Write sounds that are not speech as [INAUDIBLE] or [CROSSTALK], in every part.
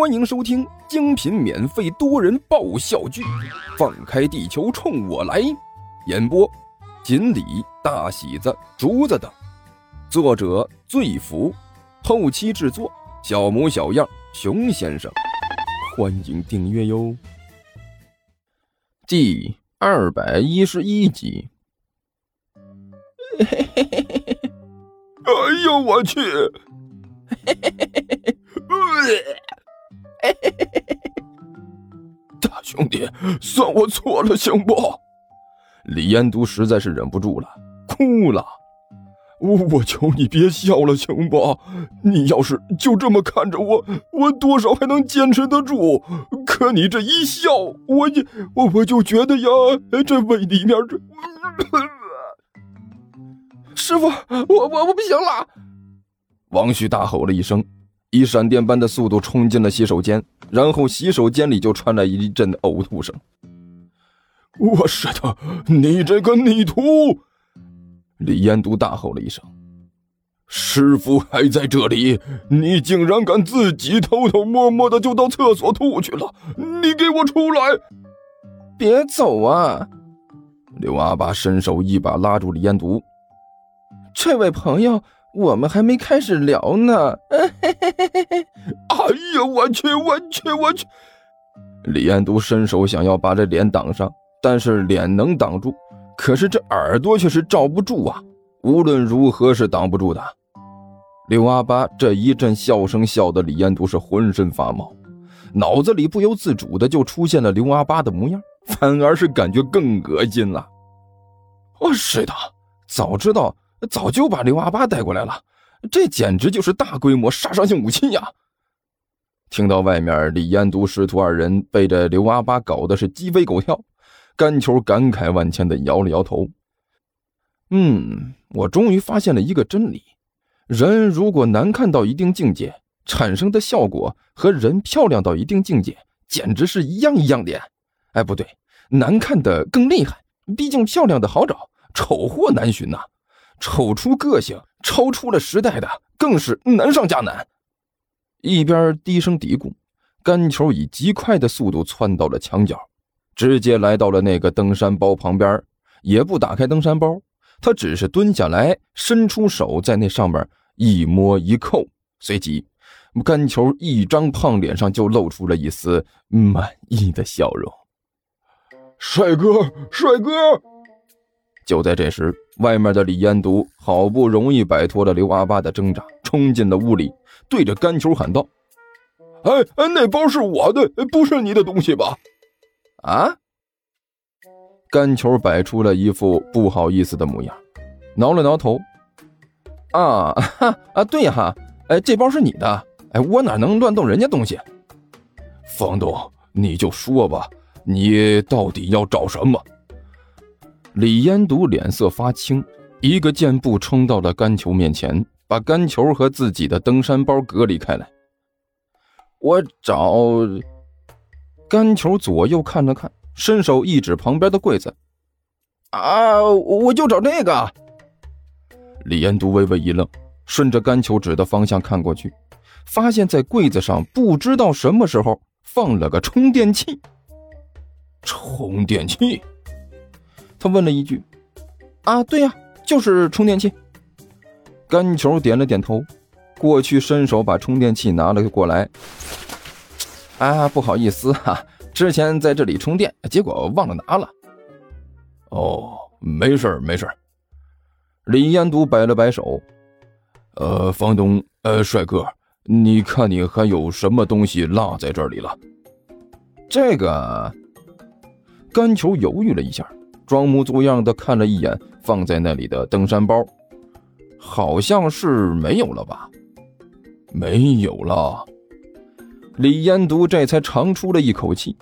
欢迎收听精品免费多人爆笑剧《放开地球冲我来》，演播：锦鲤、大喜子、竹子等，作者：醉福，后期制作：小模小样、熊先生。欢迎订阅哟。第二百一十一集。哎呦我去！[LAUGHS] 大兄弟，算我错了，行不？李彦都实在是忍不住了，哭了。我我求你别笑了，行不？你要是就这么看着我，我多少还能坚持得住。可你这一笑，我就我我就觉得呀，这胃里面这……师傅，我我我不行了！王旭大吼了一声。以闪电般的速度冲进了洗手间，然后洗手间里就传来一阵呕吐声。我是的，你这个逆徒！李彦都大吼了一声：“师傅还在这里，你竟然敢自己偷偷摸摸的就到厕所吐去了！你给我出来！别走啊！”刘阿八伸手一把拉住李彦都：“这位朋友。”我们还没开始聊呢！哎呀，我去，我去，我去！李彦都伸手想要把这脸挡上，但是脸能挡住，可是这耳朵却是罩不住啊！无论如何是挡不住的。刘阿八这一阵笑声笑得李彦都是浑身发毛，脑子里不由自主的就出现了刘阿八的模样，反而是感觉更恶心了。哦，是的，早知道。早就把刘阿八带过来了，这简直就是大规模杀伤性武器呀！听到外面李彦都师徒二人被这刘阿八搞得是鸡飞狗跳，甘球感慨万千的摇了摇头。嗯，我终于发现了一个真理：人如果难看到一定境界，产生的效果和人漂亮到一定境界简直是一样一样的。哎，不对，难看的更厉害，毕竟漂亮的好找，丑货难寻呐。丑出个性，超出了时代的，更是难上加难。一边低声嘀咕，甘球以极快的速度窜到了墙角，直接来到了那个登山包旁边，也不打开登山包，他只是蹲下来，伸出手在那上面一摸一扣，随即，甘球一张胖脸上就露出了一丝满意的笑容。帅哥，帅哥！就在这时，外面的李彦都好不容易摆脱了刘阿八的挣扎，冲进了屋里，对着甘球喊道：“哎哎，那包是我的，不是你的东西吧？”啊！甘球摆出了一副不好意思的模样，挠了挠头：“啊哈 [LAUGHS] 啊，对哈，哎，这包是你的，哎，我哪能乱动人家东西？”房东，你就说吧，你到底要找什么？李彦都脸色发青，一个箭步冲到了甘球面前，把甘球和自己的登山包隔离开来。我找甘球左右看了看，伸手一指旁边的柜子：“啊，我就找这个。”李彦都微微一愣，顺着甘球指的方向看过去，发现在柜子上不知道什么时候放了个充电器。充电器。他问了一句：“啊，对呀，就是充电器。”甘球点了点头，过去伸手把充电器拿了过来。“啊，不好意思哈，之前在这里充电，结果忘了拿了。”“哦，没事没事李彦祖摆了摆手：“呃，房东，呃，帅哥，你看你还有什么东西落在这里了？”这个，甘球犹豫了一下。装模作样的看了一眼放在那里的登山包，好像是没有了吧？没有了。李彦都这才长出了一口气。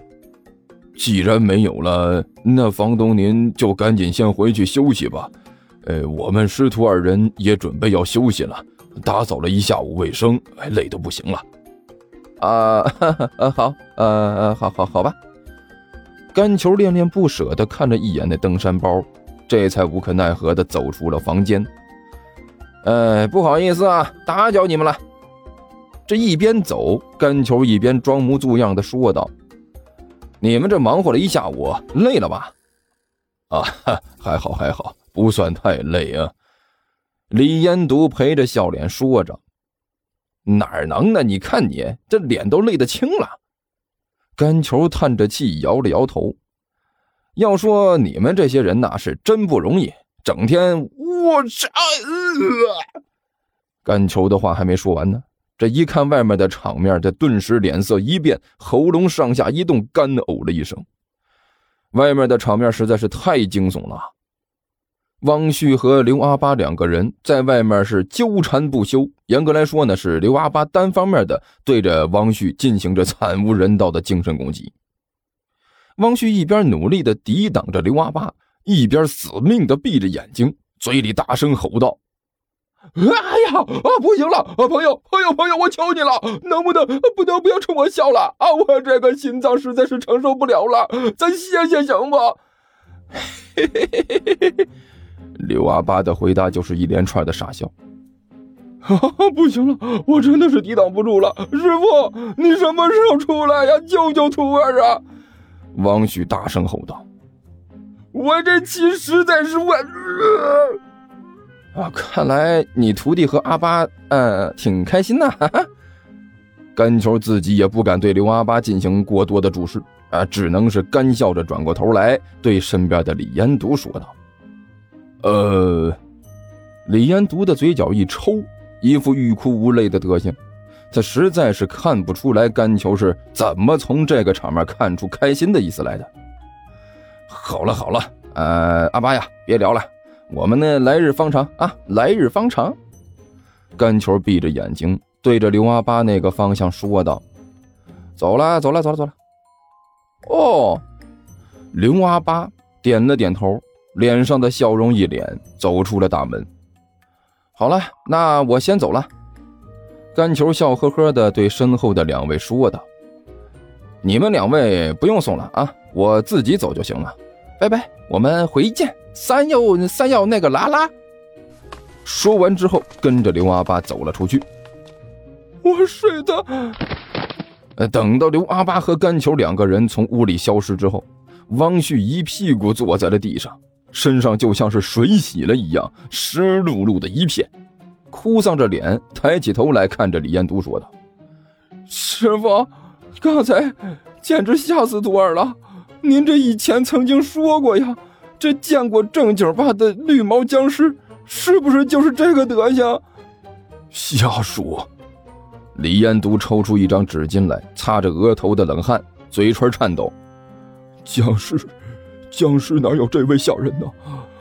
既然没有了，那房东您就赶紧先回去休息吧。呃，我们师徒二人也准备要休息了，打扫了一下午卫生，累得不行了。啊，[LAUGHS] 呃，好，呃，好好好吧。甘球恋恋不舍地看了一眼那登山包，这才无可奈何地走出了房间。哎，不好意思啊，打搅你们了。这一边走，甘球一边装模作样的说道：“你们这忙活了一下午，累了吧？”“ [LAUGHS] 啊，还好还好，不算太累啊。”李延独陪着笑脸说着。“哪能呢？你看你这脸都累得青了。”甘球叹着气，摇了摇头。要说你们这些人呐，是真不容易，整天我操！甘球的话还没说完呢，这一看外面的场面，这顿时脸色一变，喉咙上下一动，干呕了一声。外面的场面实在是太惊悚了。汪旭和刘阿八两个人在外面是纠缠不休，严格来说呢，是刘阿八单方面的对着汪旭进行着惨无人道的精神攻击。汪旭一边努力的抵挡着刘阿八，一边死命的闭着眼睛，嘴里大声吼道：“哎呀，啊，不行了，啊，朋友，朋友，朋友，我求你了，能不能不能不要冲我笑了啊？我这个心脏实在是承受不了了，咱歇歇行不？”嘿嘿嘿嘿嘿嘿，刘阿八的回答就是一连串的傻笑。[LAUGHS] 不行了，我真的是抵挡不住了，师傅，你什么时候出来呀？救救徒儿啊！王旭大声吼道：“我这气实在是我……啊，看来你徒弟和阿八，呃，挺开心呐。”甘球自己也不敢对刘阿八进行过多的注视，啊，只能是干笑着转过头来对身边的李延独说道：“呃。”李延读的嘴角一抽，一副欲哭无泪的德行。他实在是看不出来甘球是怎么从这个场面看出开心的意思来的。好了好了，呃，阿巴呀，别聊了，我们呢来日方长啊，来日方长。甘球闭着眼睛，对着刘阿巴那个方向说道：“走了走了走了走了。”哦，刘阿巴点了点头，脸上的笑容一脸，走出了大门。好了，那我先走了。甘球笑呵呵地对身后的两位说道：“你们两位不用送了啊，我自己走就行了。拜拜，我们回见。三要三要那个拉拉。”说完之后，跟着刘阿八走了出去。我睡的。呃，等到刘阿八和甘球两个人从屋里消失之后，汪旭一屁股坐在了地上，身上就像是水洗了一样，湿漉漉的一片。哭丧着脸，抬起头来看着李彦都说道：“师傅，刚才简直吓死徒儿了！您这以前曾经说过呀，这见过正经八的绿毛僵尸，是不是就是这个德行？”瞎说！李彦都抽出一张纸巾来，擦着额头的冷汗，嘴唇颤抖：“僵尸，僵尸哪有这位吓人呢？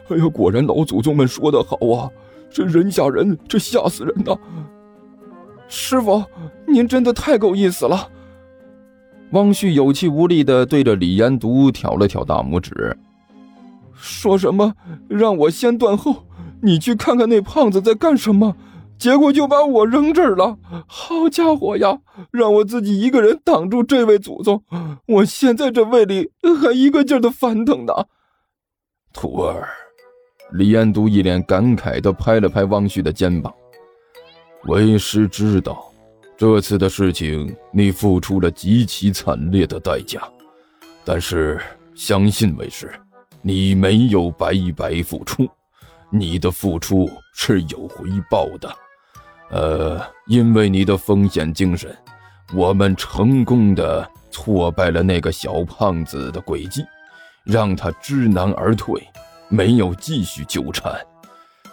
哎呀，果然老祖宗们说的好啊！”这人吓人，这吓死人呐！师傅，您真的太够意思了。汪旭有气无力的对着李延独挑了挑大拇指，说什么让我先断后，你去看看那胖子在干什么，结果就把我扔这儿了。好家伙呀，让我自己一个人挡住这位祖宗，我现在这胃里还一个劲儿的翻腾呢。徒儿。李彦都一脸感慨地拍了拍汪旭的肩膀：“为师知道，这次的事情你付出了极其惨烈的代价，但是相信为师，你没有白白付出，你的付出是有回报的。呃，因为你的风险精神，我们成功的挫败了那个小胖子的诡计，让他知难而退。”没有继续纠缠，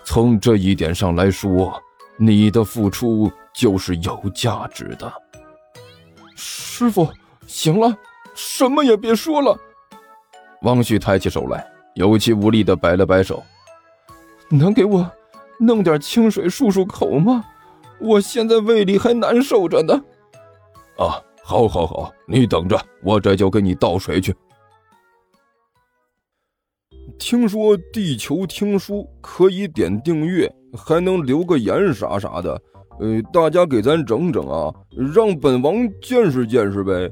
从这一点上来说，你的付出就是有价值的。师傅，行了，什么也别说了。汪旭抬起手来，有气无力的摆了摆手：“能给我弄点清水漱漱口吗？我现在胃里还难受着呢。”啊，好，好，好，你等着，我这就给你倒水去。听说地球听书可以点订阅，还能留个言啥啥的，呃，大家给咱整整啊，让本王见识见识呗。